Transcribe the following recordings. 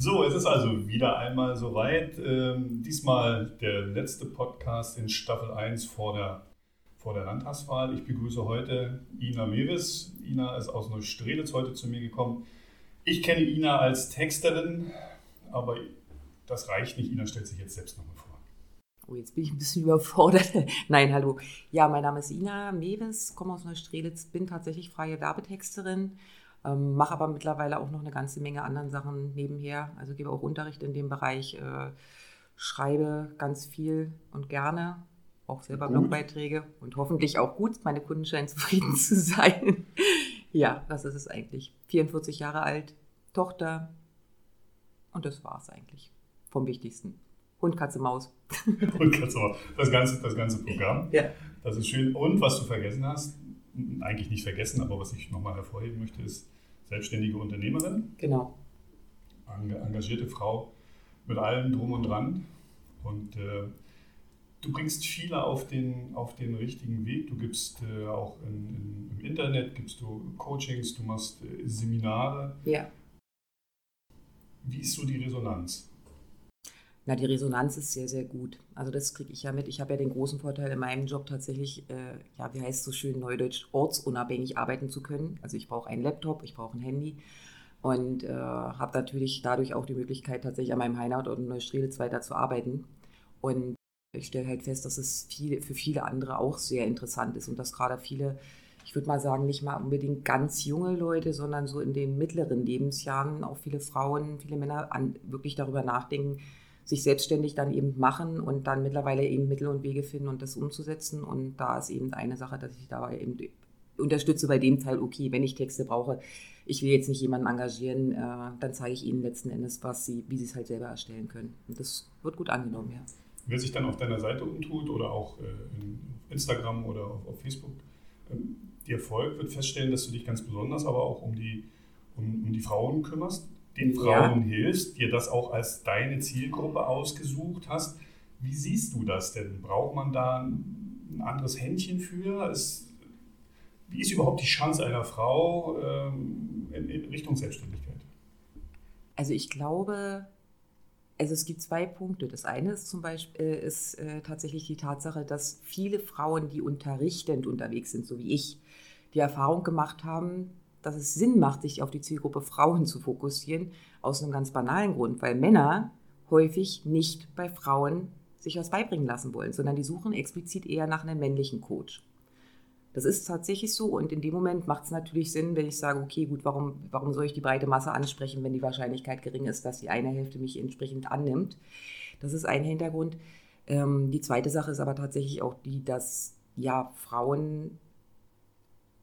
So, es ist also wieder einmal soweit. Ähm, diesmal der letzte Podcast in Staffel 1 vor der, vor der Landtagswahl. Ich begrüße heute Ina Mewis. Ina ist aus Neustrelitz heute zu mir gekommen. Ich kenne Ina als Texterin, aber das reicht nicht. Ina stellt sich jetzt selbst nochmal vor. Oh, jetzt bin ich ein bisschen überfordert. Nein, hallo. Ja, mein Name ist Ina Mewis, komme aus Neustrelitz, bin tatsächlich freie Werbetexterin ähm, mache aber mittlerweile auch noch eine ganze Menge anderen Sachen nebenher. Also gebe auch Unterricht in dem Bereich, äh, schreibe ganz viel und gerne, auch selber gut. Blogbeiträge und hoffentlich auch gut. Meine Kunden scheinen zufrieden zu sein. ja, das ist es eigentlich. 44 Jahre alt, Tochter und das war es eigentlich vom Wichtigsten. Hund, Katze, Maus. Hund, Katze, Maus. Das ganze, das ganze Programm. Ja. Das ist schön. Und was du vergessen hast, eigentlich nicht vergessen, aber was ich nochmal hervorheben möchte, ist selbstständige Unternehmerin. Genau. Engagierte Frau mit allem Drum und Dran. Und äh, du bringst viele auf den, auf den richtigen Weg. Du gibst äh, auch in, in, im Internet, gibst du Coachings, du machst äh, Seminare. Ja. Wie ist so die Resonanz? Na, die Resonanz ist sehr, sehr gut. Also das kriege ich ja mit. Ich habe ja den großen Vorteil in meinem Job tatsächlich, äh, ja, wie heißt es so schön neudeutsch, ortsunabhängig arbeiten zu können. Also ich brauche einen Laptop, ich brauche ein Handy und äh, habe natürlich dadurch auch die Möglichkeit, tatsächlich an meinem Heimatort in Neustrelitz weiter zu arbeiten. Und ich stelle halt fest, dass es viel, für viele andere auch sehr interessant ist und dass gerade viele, ich würde mal sagen, nicht mal unbedingt ganz junge Leute, sondern so in den mittleren Lebensjahren auch viele Frauen, viele Männer an, wirklich darüber nachdenken, sich selbstständig dann eben machen und dann mittlerweile eben Mittel und Wege finden und das umzusetzen. Und da ist eben eine Sache, dass ich dabei eben unterstütze bei dem Teil, okay, wenn ich Texte brauche, ich will jetzt nicht jemanden engagieren, äh, dann zeige ich ihnen letzten Endes, was sie, wie sie es halt selber erstellen können. Und das wird gut angenommen, ja. Wer sich dann auf deiner Seite umtut oder auch äh, in Instagram oder auf, auf Facebook, ähm, dir folgt, wird feststellen, dass du dich ganz besonders aber auch um die, um, um die Frauen kümmerst den Frauen ja. hilfst, dir das auch als deine Zielgruppe ausgesucht hast. Wie siehst du das denn? Braucht man da ein anderes Händchen für? Ist, wie ist überhaupt die Chance einer Frau ähm, in, in Richtung Selbstständigkeit? Also ich glaube, also es gibt zwei Punkte. Das eine ist zum Beispiel äh, ist äh, tatsächlich die Tatsache, dass viele Frauen, die unterrichtend unterwegs sind, so wie ich, die Erfahrung gemacht haben, dass es Sinn macht, sich auf die Zielgruppe Frauen zu fokussieren, aus einem ganz banalen Grund, weil Männer häufig nicht bei Frauen sich was beibringen lassen wollen, sondern die suchen explizit eher nach einem männlichen Coach. Das ist tatsächlich so und in dem Moment macht es natürlich Sinn, wenn ich sage, okay, gut, warum, warum soll ich die breite Masse ansprechen, wenn die Wahrscheinlichkeit gering ist, dass die eine Hälfte mich entsprechend annimmt. Das ist ein Hintergrund. Ähm, die zweite Sache ist aber tatsächlich auch die, dass ja Frauen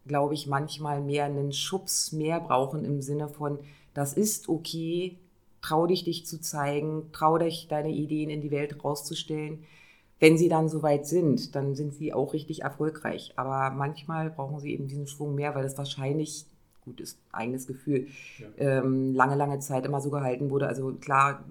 glaube ich, manchmal mehr einen Schubs mehr brauchen im Sinne von, das ist okay, trau dich, dich zu zeigen, trau dich, deine Ideen in die Welt rauszustellen. Wenn sie dann soweit sind, dann sind sie auch richtig erfolgreich. Aber manchmal brauchen sie eben diesen Schwung mehr, weil das wahrscheinlich, gut ist, eigenes Gefühl, ja. ähm, lange, lange Zeit immer so gehalten wurde. Also klar,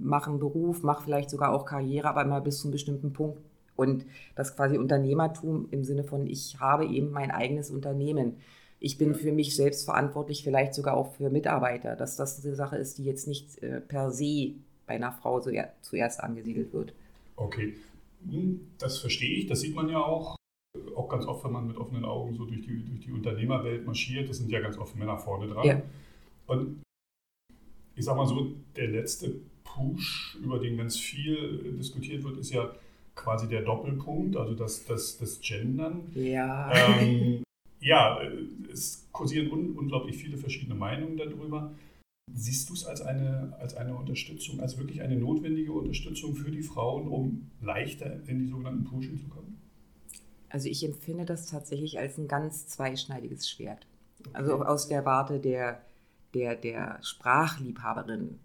mach einen Beruf, mach vielleicht sogar auch Karriere, aber immer bis zu einem bestimmten Punkt und das quasi Unternehmertum im Sinne von, ich habe eben mein eigenes Unternehmen. Ich bin für mich selbst verantwortlich, vielleicht sogar auch für Mitarbeiter, dass das eine Sache ist, die jetzt nicht äh, per se bei einer Frau so er, zuerst angesiedelt wird. Okay, hm, das verstehe ich, das sieht man ja auch. Auch ganz oft, wenn man mit offenen Augen so durch die, durch die Unternehmerwelt marschiert, das sind ja ganz oft Männer vorne dran. Ja. Und ich sag mal so, der letzte Push, über den ganz viel diskutiert wird, ist ja, quasi der Doppelpunkt, also das, das, das Gendern. Ja. Ähm, ja, es kursieren un unglaublich viele verschiedene Meinungen darüber. Siehst du es als eine, als eine Unterstützung, als wirklich eine notwendige Unterstützung für die Frauen, um leichter in die sogenannten Pushen zu kommen? Also ich empfinde das tatsächlich als ein ganz zweischneidiges Schwert. Also okay. Also aus der Warte der, der, der Sprachliebhaberin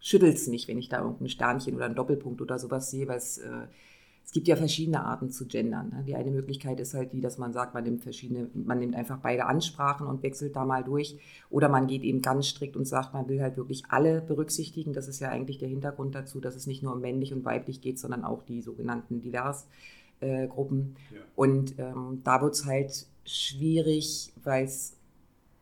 schüttelt es mich, wenn ich da irgendein Sternchen oder einen Doppelpunkt oder sowas sehe, weil es, äh, es gibt ja verschiedene Arten zu gendern. Ne? Die eine Möglichkeit ist halt die, dass man sagt, man nimmt verschiedene, man nimmt einfach beide Ansprachen und wechselt da mal durch. Oder man geht eben ganz strikt und sagt, man will halt wirklich alle berücksichtigen. Das ist ja eigentlich der Hintergrund dazu, dass es nicht nur um männlich und weiblich geht, sondern auch die sogenannten Divers-Gruppen. Äh, ja. Und ähm, da wird es halt schwierig, weil es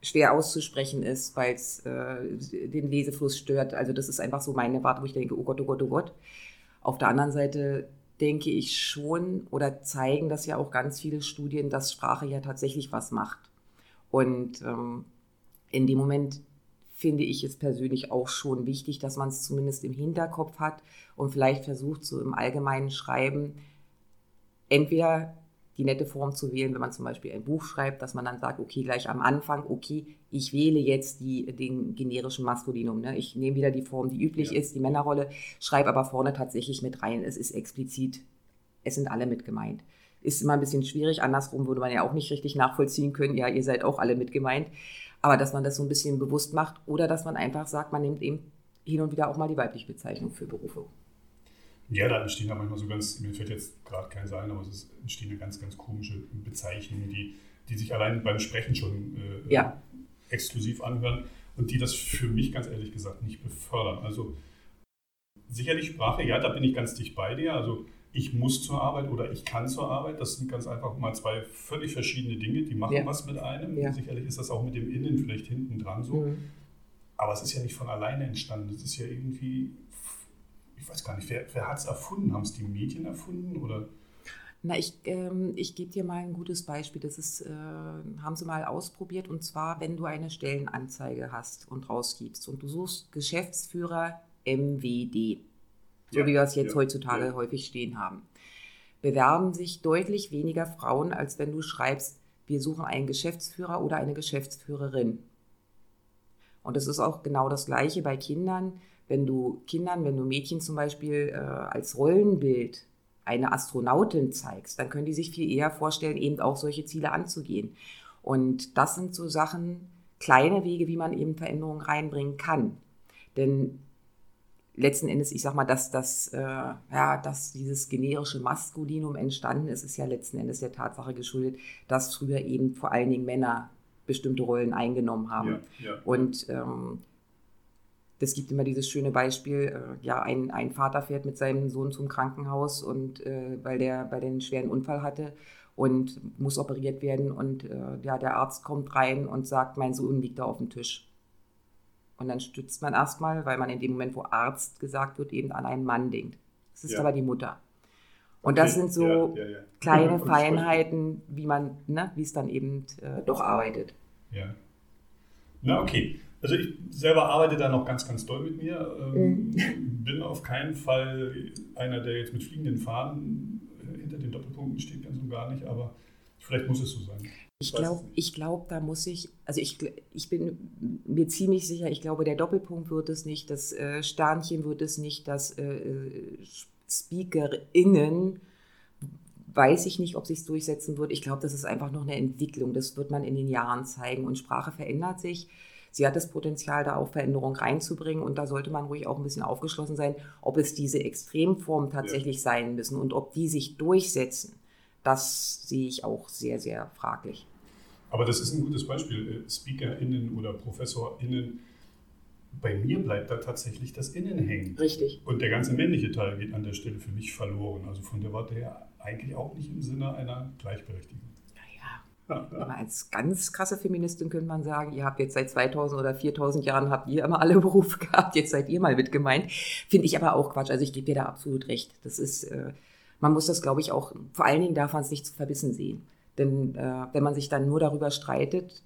schwer auszusprechen ist, weil es äh, den Lesefluss stört. Also das ist einfach so meine Warte, wo ich denke, oh Gott, oh Gott, oh Gott. Auf der anderen Seite denke ich schon oder zeigen das ja auch ganz viele Studien, dass Sprache ja tatsächlich was macht. Und ähm, in dem Moment finde ich es persönlich auch schon wichtig, dass man es zumindest im Hinterkopf hat und vielleicht versucht, so im allgemeinen Schreiben entweder die nette Form zu wählen, wenn man zum Beispiel ein Buch schreibt, dass man dann sagt, okay, gleich am Anfang, okay, ich wähle jetzt die, den generischen Maskulinum. Ne? Ich nehme wieder die Form, die üblich ja. ist, die Männerrolle, schreibe aber vorne tatsächlich mit rein. Es ist explizit, es sind alle mit gemeint. Ist immer ein bisschen schwierig, andersrum würde man ja auch nicht richtig nachvollziehen können, ja, ihr seid auch alle mit gemeint. Aber dass man das so ein bisschen bewusst macht oder dass man einfach sagt, man nimmt eben hin und wieder auch mal die weibliche Bezeichnung für Berufe. Ja, da entstehen ja manchmal so ganz, mir fällt jetzt gerade kein sein, aber es entstehen eine ganz, ganz komische Bezeichnungen, die, die sich allein beim Sprechen schon äh, ja. exklusiv anhören und die das für mich ganz ehrlich gesagt nicht befördern. Also sicherlich Sprache, ja, da bin ich ganz dicht bei dir. Also ich muss zur Arbeit oder ich kann zur Arbeit. Das sind ganz einfach mal zwei völlig verschiedene Dinge, die machen ja. was mit einem. Ja. Sicherlich ist das auch mit dem Innen vielleicht hinten dran so. Mhm. Aber es ist ja nicht von alleine entstanden. Es ist ja irgendwie ich weiß gar nicht, wer, wer hat es erfunden? Haben es die Medien erfunden oder? Na, ich, ähm, ich gebe dir mal ein gutes Beispiel. Das ist, äh, haben sie mal ausprobiert. Und zwar, wenn du eine Stellenanzeige hast und rausgibst und du suchst Geschäftsführer MWD, so ja, wie wir es jetzt ja, heutzutage ja. häufig stehen haben, bewerben sich deutlich weniger Frauen, als wenn du schreibst, wir suchen einen Geschäftsführer oder eine Geschäftsführerin. Und das ist auch genau das Gleiche bei Kindern wenn du Kindern, wenn du Mädchen zum Beispiel äh, als Rollenbild eine Astronautin zeigst, dann können die sich viel eher vorstellen, eben auch solche Ziele anzugehen. Und das sind so Sachen, kleine Wege, wie man eben Veränderungen reinbringen kann. Denn letzten Endes, ich sag mal, dass, das, äh, ja, dass dieses generische Maskulinum entstanden ist, ist ja letzten Endes der Tatsache geschuldet, dass früher eben vor allen Dingen Männer bestimmte Rollen eingenommen haben. Ja, ja. Und ähm, es gibt immer dieses schöne Beispiel, äh, ja, ein, ein Vater fährt mit seinem Sohn zum Krankenhaus und äh, weil der bei den schweren Unfall hatte und muss operiert werden und äh, ja, der Arzt kommt rein und sagt, mein Sohn liegt da auf dem Tisch. Und dann stützt man erstmal, weil man in dem Moment, wo Arzt gesagt wird, eben an einen Mann denkt. Das ist ja. aber die Mutter. Und okay. das sind so ja, ja, kleine Feinheiten, wie man, ne, wie es dann eben äh, doch arbeitet. Ja. Na, okay. Also ich selber arbeite da noch ganz, ganz doll mit mir. Ähm, mhm. Bin auf keinen Fall einer, der jetzt mit fliegenden Fahnen hinter den Doppelpunkten steht, ganz und gar nicht, aber vielleicht muss es so sein. Ich glaube, ich glaub, da muss ich, also ich, ich bin mir ziemlich sicher, ich glaube, der Doppelpunkt wird es nicht, das äh, Sternchen wird es nicht, das äh, SpeakerInnen weiß ich nicht, ob sich durchsetzen wird. Ich glaube, das ist einfach noch eine Entwicklung. Das wird man in den Jahren zeigen. Und Sprache verändert sich sie hat das Potenzial, da auch Veränderungen reinzubringen und da sollte man ruhig auch ein bisschen aufgeschlossen sein, ob es diese Extremformen tatsächlich ja. sein müssen und ob die sich durchsetzen. Das sehe ich auch sehr, sehr fraglich. Aber das ist ein gutes Beispiel. Äh, SpeakerInnen oder ProfessorInnen, bei mir bleibt da tatsächlich das Innen hängen. Richtig. Und der ganze männliche Teil geht an der Stelle für mich verloren. Also von der Warte her eigentlich auch nicht im Sinne einer Gleichberechtigung. Aber als ganz krasse Feministin könnte man sagen, ihr habt jetzt seit 2000 oder 4000 Jahren habt ihr immer alle Berufe gehabt, jetzt seid ihr mal mit gemeint. Finde ich aber auch Quatsch. Also ich gebe dir da absolut recht. Das ist, äh, man muss das, glaube ich, auch, vor allen Dingen darf man es nicht zu verbissen sehen. Denn äh, wenn man sich dann nur darüber streitet,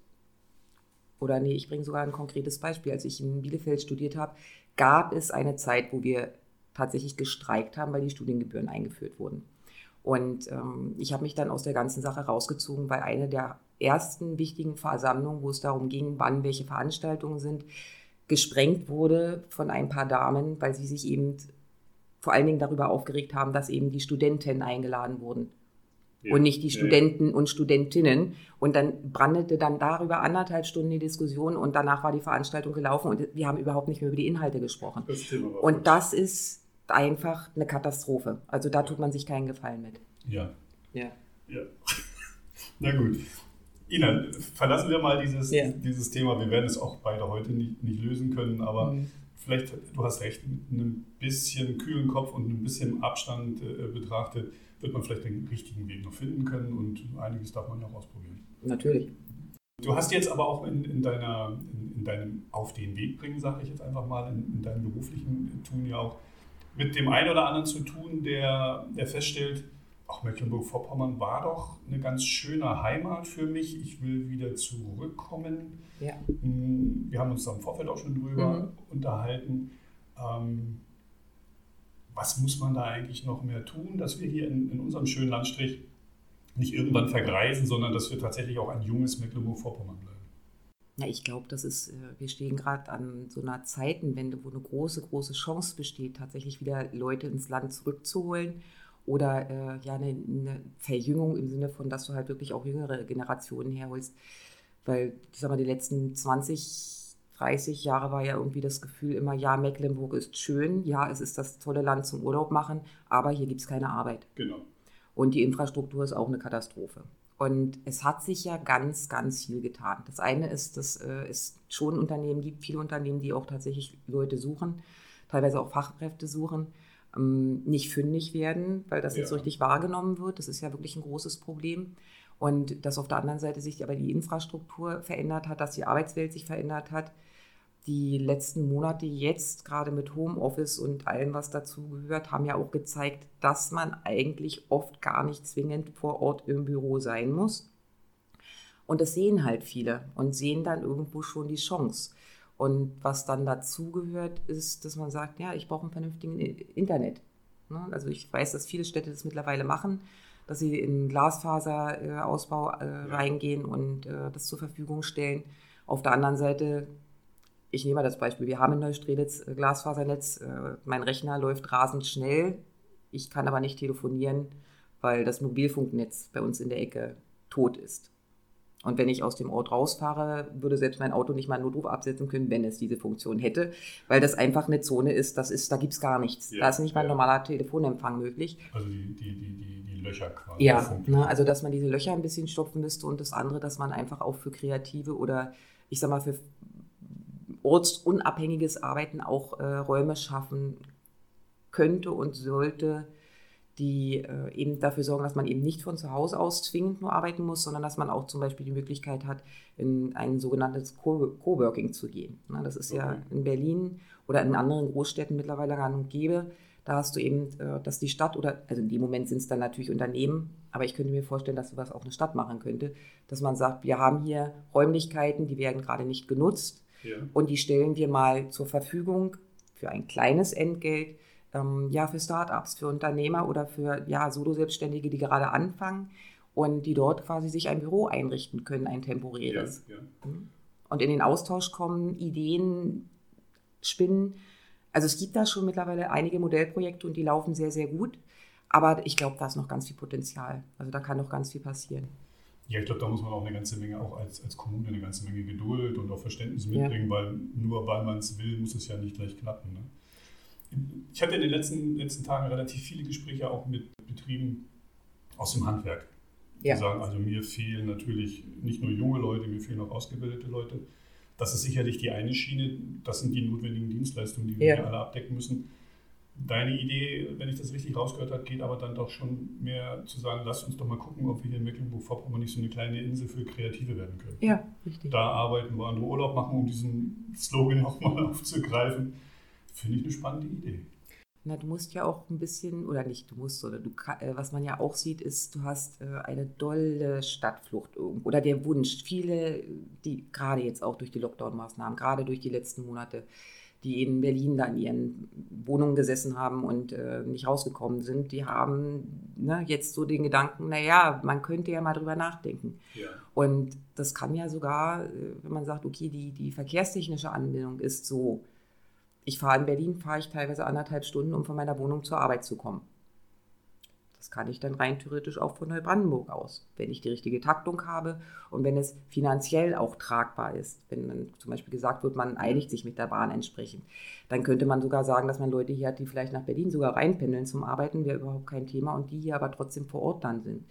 oder nee, ich bringe sogar ein konkretes Beispiel. Als ich in Bielefeld studiert habe, gab es eine Zeit, wo wir tatsächlich gestreikt haben, weil die Studiengebühren eingeführt wurden. Und ähm, ich habe mich dann aus der ganzen Sache rausgezogen, weil eine der ersten wichtigen Versammlungen, wo es darum ging, wann welche Veranstaltungen sind, gesprengt wurde von ein paar Damen, weil sie sich eben vor allen Dingen darüber aufgeregt haben, dass eben die Studenten eingeladen wurden. Ja, und nicht die Studenten ja. und Studentinnen. Und dann brandete dann darüber anderthalb Stunden die Diskussion und danach war die Veranstaltung gelaufen und wir haben überhaupt nicht mehr über die Inhalte gesprochen. Das und das ist einfach eine Katastrophe. Also da tut man sich keinen Gefallen mit. Ja. Ja. ja. Na gut. Ina, verlassen wir mal dieses, ja. dieses Thema. Wir werden es auch beide heute nicht, nicht lösen können, aber mhm. vielleicht, du hast recht, mit einem bisschen kühlen Kopf und ein bisschen Abstand äh, betrachtet, wird man vielleicht den richtigen Weg noch finden können und einiges darf man ja auch ausprobieren. Natürlich. Du hast jetzt aber auch in, in deiner, in, in, deinem Auf den Weg bringen, sage ich jetzt einfach mal, in, in, deinem beruflichen Tun ja auch mit dem einen oder anderen zu tun, der, der feststellt, auch Mecklenburg-Vorpommern war doch eine ganz schöne Heimat für mich. Ich will wieder zurückkommen. Ja. Hm, wir haben uns da im Vorfeld auch schon drüber mhm. unterhalten. Ähm, was muss man da eigentlich noch mehr tun, dass wir hier in, in unserem schönen Landstrich nicht irgendwann vergreisen, sondern dass wir tatsächlich auch ein junges Mecklenburg-Vorpommern? Ja, ich glaube, das ist, äh, wir stehen gerade an so einer Zeitenwende, wo eine große, große Chance besteht, tatsächlich wieder Leute ins Land zurückzuholen oder äh, ja, eine, eine, Verjüngung im Sinne von, dass du halt wirklich auch jüngere Generationen herholst. Weil, ich sag mal, die letzten 20, 30 Jahre war ja irgendwie das Gefühl immer, ja, Mecklenburg ist schön, ja, es ist das tolle Land zum Urlaub machen, aber hier gibt es keine Arbeit. Genau. Und die Infrastruktur ist auch eine Katastrophe. Und es hat sich ja ganz, ganz viel getan. Das eine ist, dass äh, es schon Unternehmen gibt, viele Unternehmen, die auch tatsächlich Leute suchen, teilweise auch Fachkräfte suchen ähm, nicht fündig werden, weil das ja. nicht so richtig wahrgenommen wird. Das ist ja wirklich ein großes Problem. Und dass auf der anderen Seite sich aber die Infrastruktur verändert hat, dass die Arbeitswelt sich verändert hat. Die letzten Monate jetzt, gerade mit Homeoffice und allem, was dazu gehört, haben ja auch gezeigt, dass man eigentlich oft gar nicht zwingend vor Ort im Büro sein muss. Und das sehen halt viele und sehen dann irgendwo schon die Chance. Und was dann dazugehört, ist, dass man sagt, ja, ich brauche einen vernünftigen Internet. Ne? Also ich weiß, dass viele Städte das mittlerweile machen, dass sie in Glasfaserausbau äh, reingehen und äh, das zur Verfügung stellen. Auf der anderen Seite, ich nehme mal das Beispiel, wir haben in Neustrelitz äh, Glasfasernetz, mein Rechner läuft rasend schnell, ich kann aber nicht telefonieren, weil das Mobilfunknetz bei uns in der Ecke tot ist. Und wenn ich aus dem Ort rausfahre, würde selbst mein Auto nicht mal einen Notruf absetzen können, wenn es diese Funktion hätte, weil das einfach eine Zone ist, das ist da gibt es gar nichts. Ja, da ist nicht mal ein normaler Telefonempfang möglich. Also die, die, die, die Löcher quasi. Ja, ne, also dass man diese Löcher ein bisschen stopfen müsste und das andere, dass man einfach auch für kreative oder ich sag mal für ortsunabhängiges Arbeiten auch äh, Räume schaffen könnte und sollte, die äh, eben dafür sorgen, dass man eben nicht von zu Hause aus zwingend nur arbeiten muss, sondern dass man auch zum Beispiel die Möglichkeit hat, in ein sogenanntes Coworking zu gehen. Na, das ist okay. ja in Berlin oder in anderen Großstädten mittlerweile gang und gäbe. Da hast du eben, äh, dass die Stadt oder, also in dem Moment sind es dann natürlich Unternehmen, aber ich könnte mir vorstellen, dass sowas auch eine Stadt machen könnte, dass man sagt, wir haben hier Räumlichkeiten, die werden gerade nicht genutzt ja. und die stellen wir mal zur Verfügung für ein kleines Entgelt ähm, ja, für Startups, für Unternehmer oder für ja, Solo-Selbstständige, die gerade anfangen und die dort quasi sich ein Büro einrichten können, ein temporäres. Ja, ja. Mhm. Und in den Austausch kommen, Ideen spinnen. Also es gibt da schon mittlerweile einige Modellprojekte und die laufen sehr, sehr gut. Aber ich glaube, da ist noch ganz viel Potenzial. Also da kann noch ganz viel passieren. Ja, ich glaube, da muss man auch eine ganze Menge, auch als, als Kommune eine ganze Menge Geduld und auch Verständnis mitbringen, ja. weil nur weil man es will, muss es ja nicht gleich klappen. Ne? Ich hatte in den letzten, letzten Tagen relativ viele Gespräche auch mit Betrieben aus dem Handwerk. Die ja. sagen, also mir fehlen natürlich nicht nur junge Leute, mir fehlen auch ausgebildete Leute. Das ist sicherlich die eine Schiene, das sind die notwendigen Dienstleistungen, die wir ja. alle abdecken müssen. Deine Idee, wenn ich das richtig rausgehört habe, geht aber dann doch schon mehr zu sagen, lass uns doch mal gucken, ob wir hier in Mecklenburg-Vorpommern nicht so eine kleine Insel für Kreative werden können. Ja, richtig. Da arbeiten, wo andere Urlaub machen, um diesen Slogan nochmal aufzugreifen Finde ich eine spannende Idee. Na, du musst ja auch ein bisschen, oder nicht, du musst, oder du, äh, was man ja auch sieht, ist, du hast äh, eine dolle Stadtflucht irgendwo, oder der Wunsch, viele, die gerade jetzt auch durch die Lockdown-Maßnahmen, gerade durch die letzten Monate, die in Berlin da in ihren Wohnungen gesessen haben und äh, nicht rausgekommen sind, die haben ne, jetzt so den Gedanken, naja, man könnte ja mal drüber nachdenken. Ja. Und das kann ja sogar, äh, wenn man sagt, okay, die, die verkehrstechnische Anbindung ist so, ich fahre in Berlin, fahre ich teilweise anderthalb Stunden, um von meiner Wohnung zur Arbeit zu kommen. Das kann ich dann rein theoretisch auch von Neubrandenburg aus, wenn ich die richtige Taktung habe und wenn es finanziell auch tragbar ist. Wenn dann zum Beispiel gesagt wird, man einigt sich mit der Bahn entsprechend, dann könnte man sogar sagen, dass man Leute hier hat, die vielleicht nach Berlin sogar reinpendeln zum Arbeiten, wäre überhaupt kein Thema und die hier aber trotzdem vor Ort dann sind.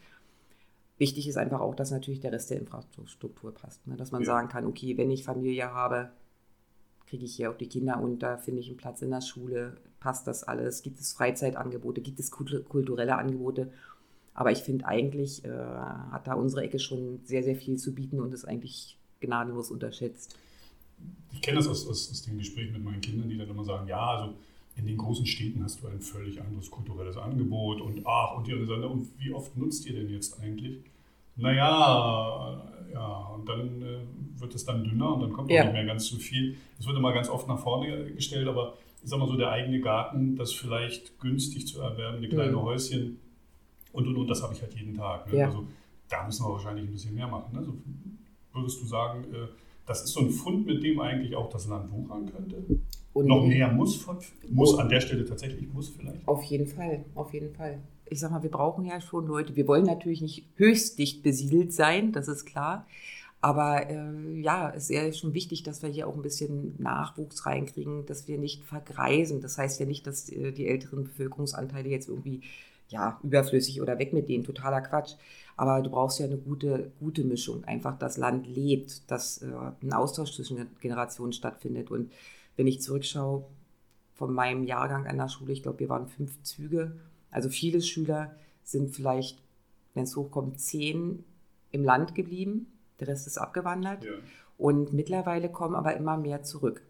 Wichtig ist einfach auch, dass natürlich der Rest der Infrastruktur passt. Ne? Dass man ja. sagen kann, okay, wenn ich Familie habe, kriege ich hier auch die Kinder unter, finde ich einen Platz in der Schule, passt das alles, gibt es Freizeitangebote, gibt es kulturelle Angebote. Aber ich finde eigentlich äh, hat da unsere Ecke schon sehr, sehr viel zu bieten und ist eigentlich gnadenlos unterschätzt. Ich kenne das aus, aus, aus dem Gespräch mit meinen Kindern, die dann immer sagen, ja, also in den großen Städten hast du ein völlig anderes kulturelles Angebot und ach, und, die, und wie oft nutzt ihr denn jetzt eigentlich? Naja, ja, und dann äh, wird es dann dünner und dann kommt ja. auch nicht mehr ganz so viel. Es wird immer ganz oft nach vorne gestellt, aber ich sag mal so, der eigene Garten, das vielleicht günstig zu erwerben, kleine mhm. Häuschen und und und, das habe ich halt jeden Tag. Ne? Ja. Also da müssen wir wahrscheinlich ein bisschen mehr machen. Ne? So, würdest du sagen, äh, das ist so ein Fund, mit dem eigentlich auch das Land wuchern könnte? Und Noch mehr muss, muss oh. an der Stelle tatsächlich muss vielleicht? Auf jeden Fall, auf jeden Fall. Ich sag mal, wir brauchen ja schon Leute. Wir wollen natürlich nicht höchst dicht besiedelt sein, das ist klar. Aber äh, ja, es ist ja schon wichtig, dass wir hier auch ein bisschen Nachwuchs reinkriegen, dass wir nicht vergreisen. Das heißt ja nicht, dass äh, die älteren Bevölkerungsanteile jetzt irgendwie ja, überflüssig oder weg mit denen, totaler Quatsch. Aber du brauchst ja eine gute, gute Mischung. Einfach das Land lebt, dass äh, ein Austausch zwischen Generationen stattfindet. Und wenn ich zurückschaue von meinem Jahrgang an der Schule, ich glaube, wir waren fünf Züge. Also viele Schüler sind vielleicht, wenn es hochkommt, zehn im Land geblieben der Rest ist abgewandert. Ja. Und mittlerweile kommen aber immer mehr zurück,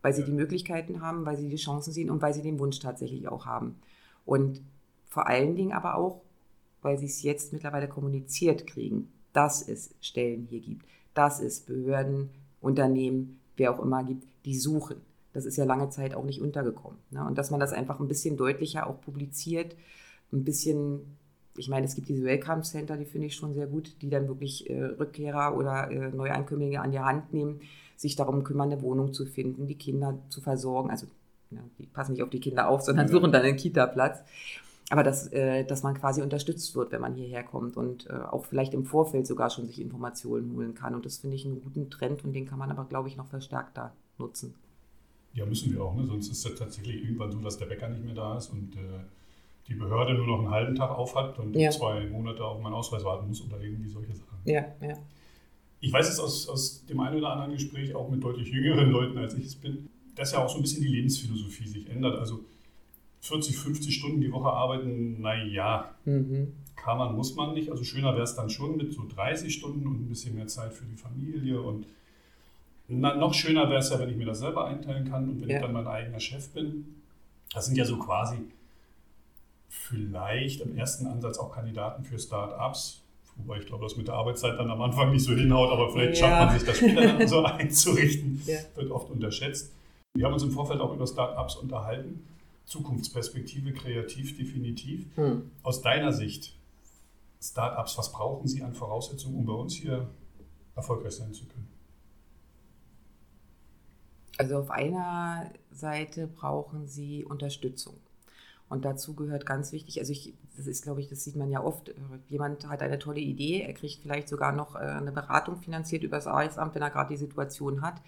weil sie ja. die Möglichkeiten haben, weil sie die Chancen sehen und weil sie den Wunsch tatsächlich auch haben. Und vor allen Dingen aber auch, weil sie es jetzt mittlerweile kommuniziert kriegen, dass es Stellen hier gibt, dass es Behörden, Unternehmen, wer auch immer gibt, die suchen. Das ist ja lange Zeit auch nicht untergekommen. Ne? Und dass man das einfach ein bisschen deutlicher auch publiziert, ein bisschen ich meine, es gibt diese Welcome Center, die finde ich schon sehr gut, die dann wirklich äh, Rückkehrer oder äh, Neuankömmlinge an die Hand nehmen, sich darum kümmern, eine Wohnung zu finden, die Kinder zu versorgen. Also ja, die passen nicht auf die Kinder auf, sondern suchen dann einen Kita-Platz. Aber dass, äh, dass man quasi unterstützt wird, wenn man hierher kommt und äh, auch vielleicht im Vorfeld sogar schon sich Informationen holen kann. Und das finde ich einen guten Trend und den kann man aber, glaube ich, noch verstärkter nutzen. Ja, müssen wir auch. Ne? Sonst ist es tatsächlich irgendwann so, dass der Bäcker nicht mehr da ist und äh, die Behörde nur noch einen halben Tag aufhat und ja. zwei Monate auf meinen Ausweis warten muss oder irgendwie solche Sachen. Ja, ja. Ich weiß es aus, aus dem einen oder anderen Gespräch, auch mit deutlich jüngeren Leuten, als ich es bin, dass ja auch so ein bisschen die Lebensphilosophie sich ändert. Also 40, 50 Stunden die Woche arbeiten, naja, mhm. kann man, muss man nicht. Also schöner wäre es dann schon mit so 30 Stunden und ein bisschen mehr Zeit für die Familie. Und na, noch schöner wäre es ja, wenn ich mir das selber einteilen kann und wenn ja. ich dann mein eigener Chef bin. Das sind ja so quasi vielleicht im ersten Ansatz auch Kandidaten für Start-ups. Wobei ich glaube, das mit der Arbeitszeit dann am Anfang nicht so hinhaut, aber vielleicht ja. schafft man sich das später dann so einzurichten. Ja. Wird oft unterschätzt. Wir haben uns im Vorfeld auch über Start-ups unterhalten. Zukunftsperspektive kreativ definitiv. Hm. Aus deiner Sicht, Start-ups, was brauchen sie an Voraussetzungen, um bei uns hier erfolgreich sein zu können? Also auf einer Seite brauchen sie Unterstützung. Und dazu gehört ganz wichtig, also ich, das ist, glaube ich, das sieht man ja oft, äh, jemand hat eine tolle Idee, er kriegt vielleicht sogar noch äh, eine Beratung finanziert über das Arbeitsamt, wenn er gerade die Situation hat.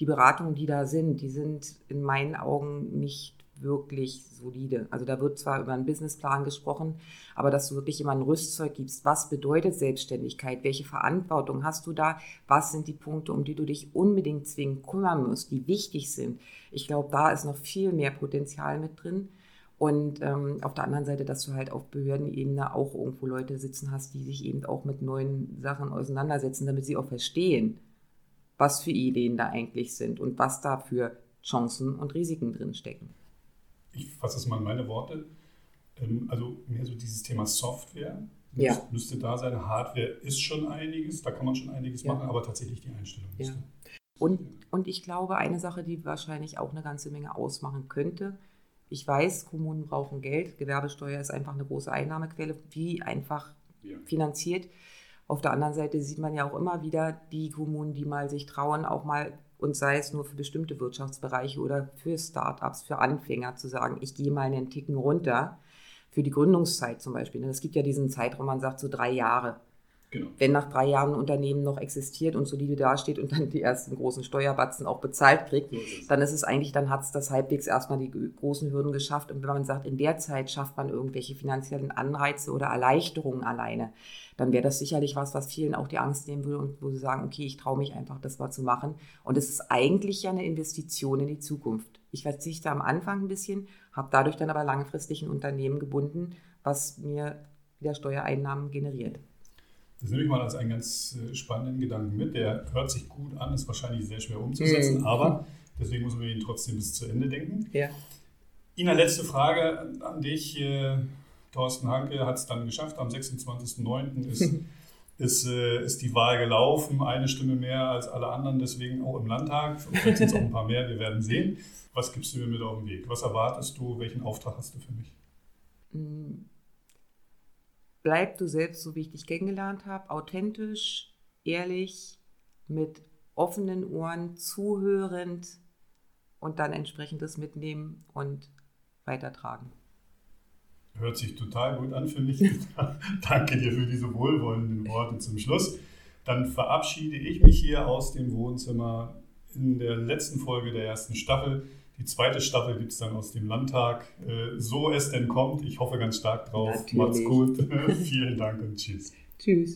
Die Beratungen, die da sind, die sind in meinen Augen nicht wirklich solide. Also da wird zwar über einen Businessplan gesprochen, aber dass du wirklich immer ein Rüstzeug gibst. Was bedeutet Selbstständigkeit? Welche Verantwortung hast du da? Was sind die Punkte, um die du dich unbedingt zwingend kümmern musst, die wichtig sind? Ich glaube, da ist noch viel mehr Potenzial mit drin. Und ähm, auf der anderen Seite, dass du halt auf Behördenebene auch irgendwo Leute sitzen hast, die sich eben auch mit neuen Sachen auseinandersetzen, damit sie auch verstehen, was für Ideen da eigentlich sind und was da für Chancen und Risiken drin stecken. Ich fasse es mal in meine Worte. Ähm, also mehr so dieses Thema Software ja. müsste da sein. Hardware ist schon einiges, da kann man schon einiges ja. machen, aber tatsächlich die Einstellung ja. Und, und ich glaube, eine Sache, die wahrscheinlich auch eine ganze Menge ausmachen könnte, ich weiß, Kommunen brauchen Geld. Gewerbesteuer ist einfach eine große Einnahmequelle, die einfach ja. finanziert. Auf der anderen Seite sieht man ja auch immer wieder die Kommunen, die mal sich trauen, auch mal, und sei es nur für bestimmte Wirtschaftsbereiche oder für Startups, für Anfänger, zu sagen, ich gehe mal einen Ticken runter. Für die Gründungszeit zum Beispiel. Es gibt ja diesen Zeitraum, man sagt so drei Jahre. Genau. Wenn nach drei Jahren ein Unternehmen noch existiert und solide dasteht und dann die ersten großen Steuerbatzen auch bezahlt kriegt, ist dann ist es eigentlich, dann hat es das halbwegs erstmal die großen Hürden geschafft. Und wenn man sagt, in der Zeit schafft man irgendwelche finanziellen Anreize oder Erleichterungen alleine, dann wäre das sicherlich was, was vielen auch die Angst nehmen würde und wo sie sagen, okay, ich traue mich einfach, das mal zu machen. Und es ist eigentlich ja eine Investition in die Zukunft. Ich verzichte am Anfang ein bisschen, habe dadurch dann aber langfristig ein Unternehmen gebunden, was mir wieder Steuereinnahmen generiert. Das nehme ich mal als einen ganz äh, spannenden Gedanken mit. Der hört sich gut an, ist wahrscheinlich sehr schwer umzusetzen, mhm. aber deswegen müssen wir ihn trotzdem bis zu Ende denken. Ja. Ina, letzte Frage an dich. Äh, Thorsten Hanke hat es dann geschafft. Am 26.09. ist, ist, äh, ist die Wahl gelaufen. Eine Stimme mehr als alle anderen, deswegen auch im Landtag. Vielleicht sind es auch ein paar mehr, wir werden sehen. Was gibst du mir mit auf den Weg? Was erwartest du? Welchen Auftrag hast du für mich? Bleib du selbst, so wie ich dich kennengelernt habe, authentisch, ehrlich, mit offenen Ohren, zuhörend und dann entsprechendes mitnehmen und weitertragen. Hört sich total gut an für mich. Danke dir für diese wohlwollenden Worte zum Schluss. Dann verabschiede ich mich hier aus dem Wohnzimmer in der letzten Folge der ersten Staffel. Die zweite Staffel gibt es dann aus dem Landtag. Äh, so es denn kommt. Ich hoffe ganz stark drauf. Natürlich. Macht's gut. Vielen Dank und tschüss. Tschüss.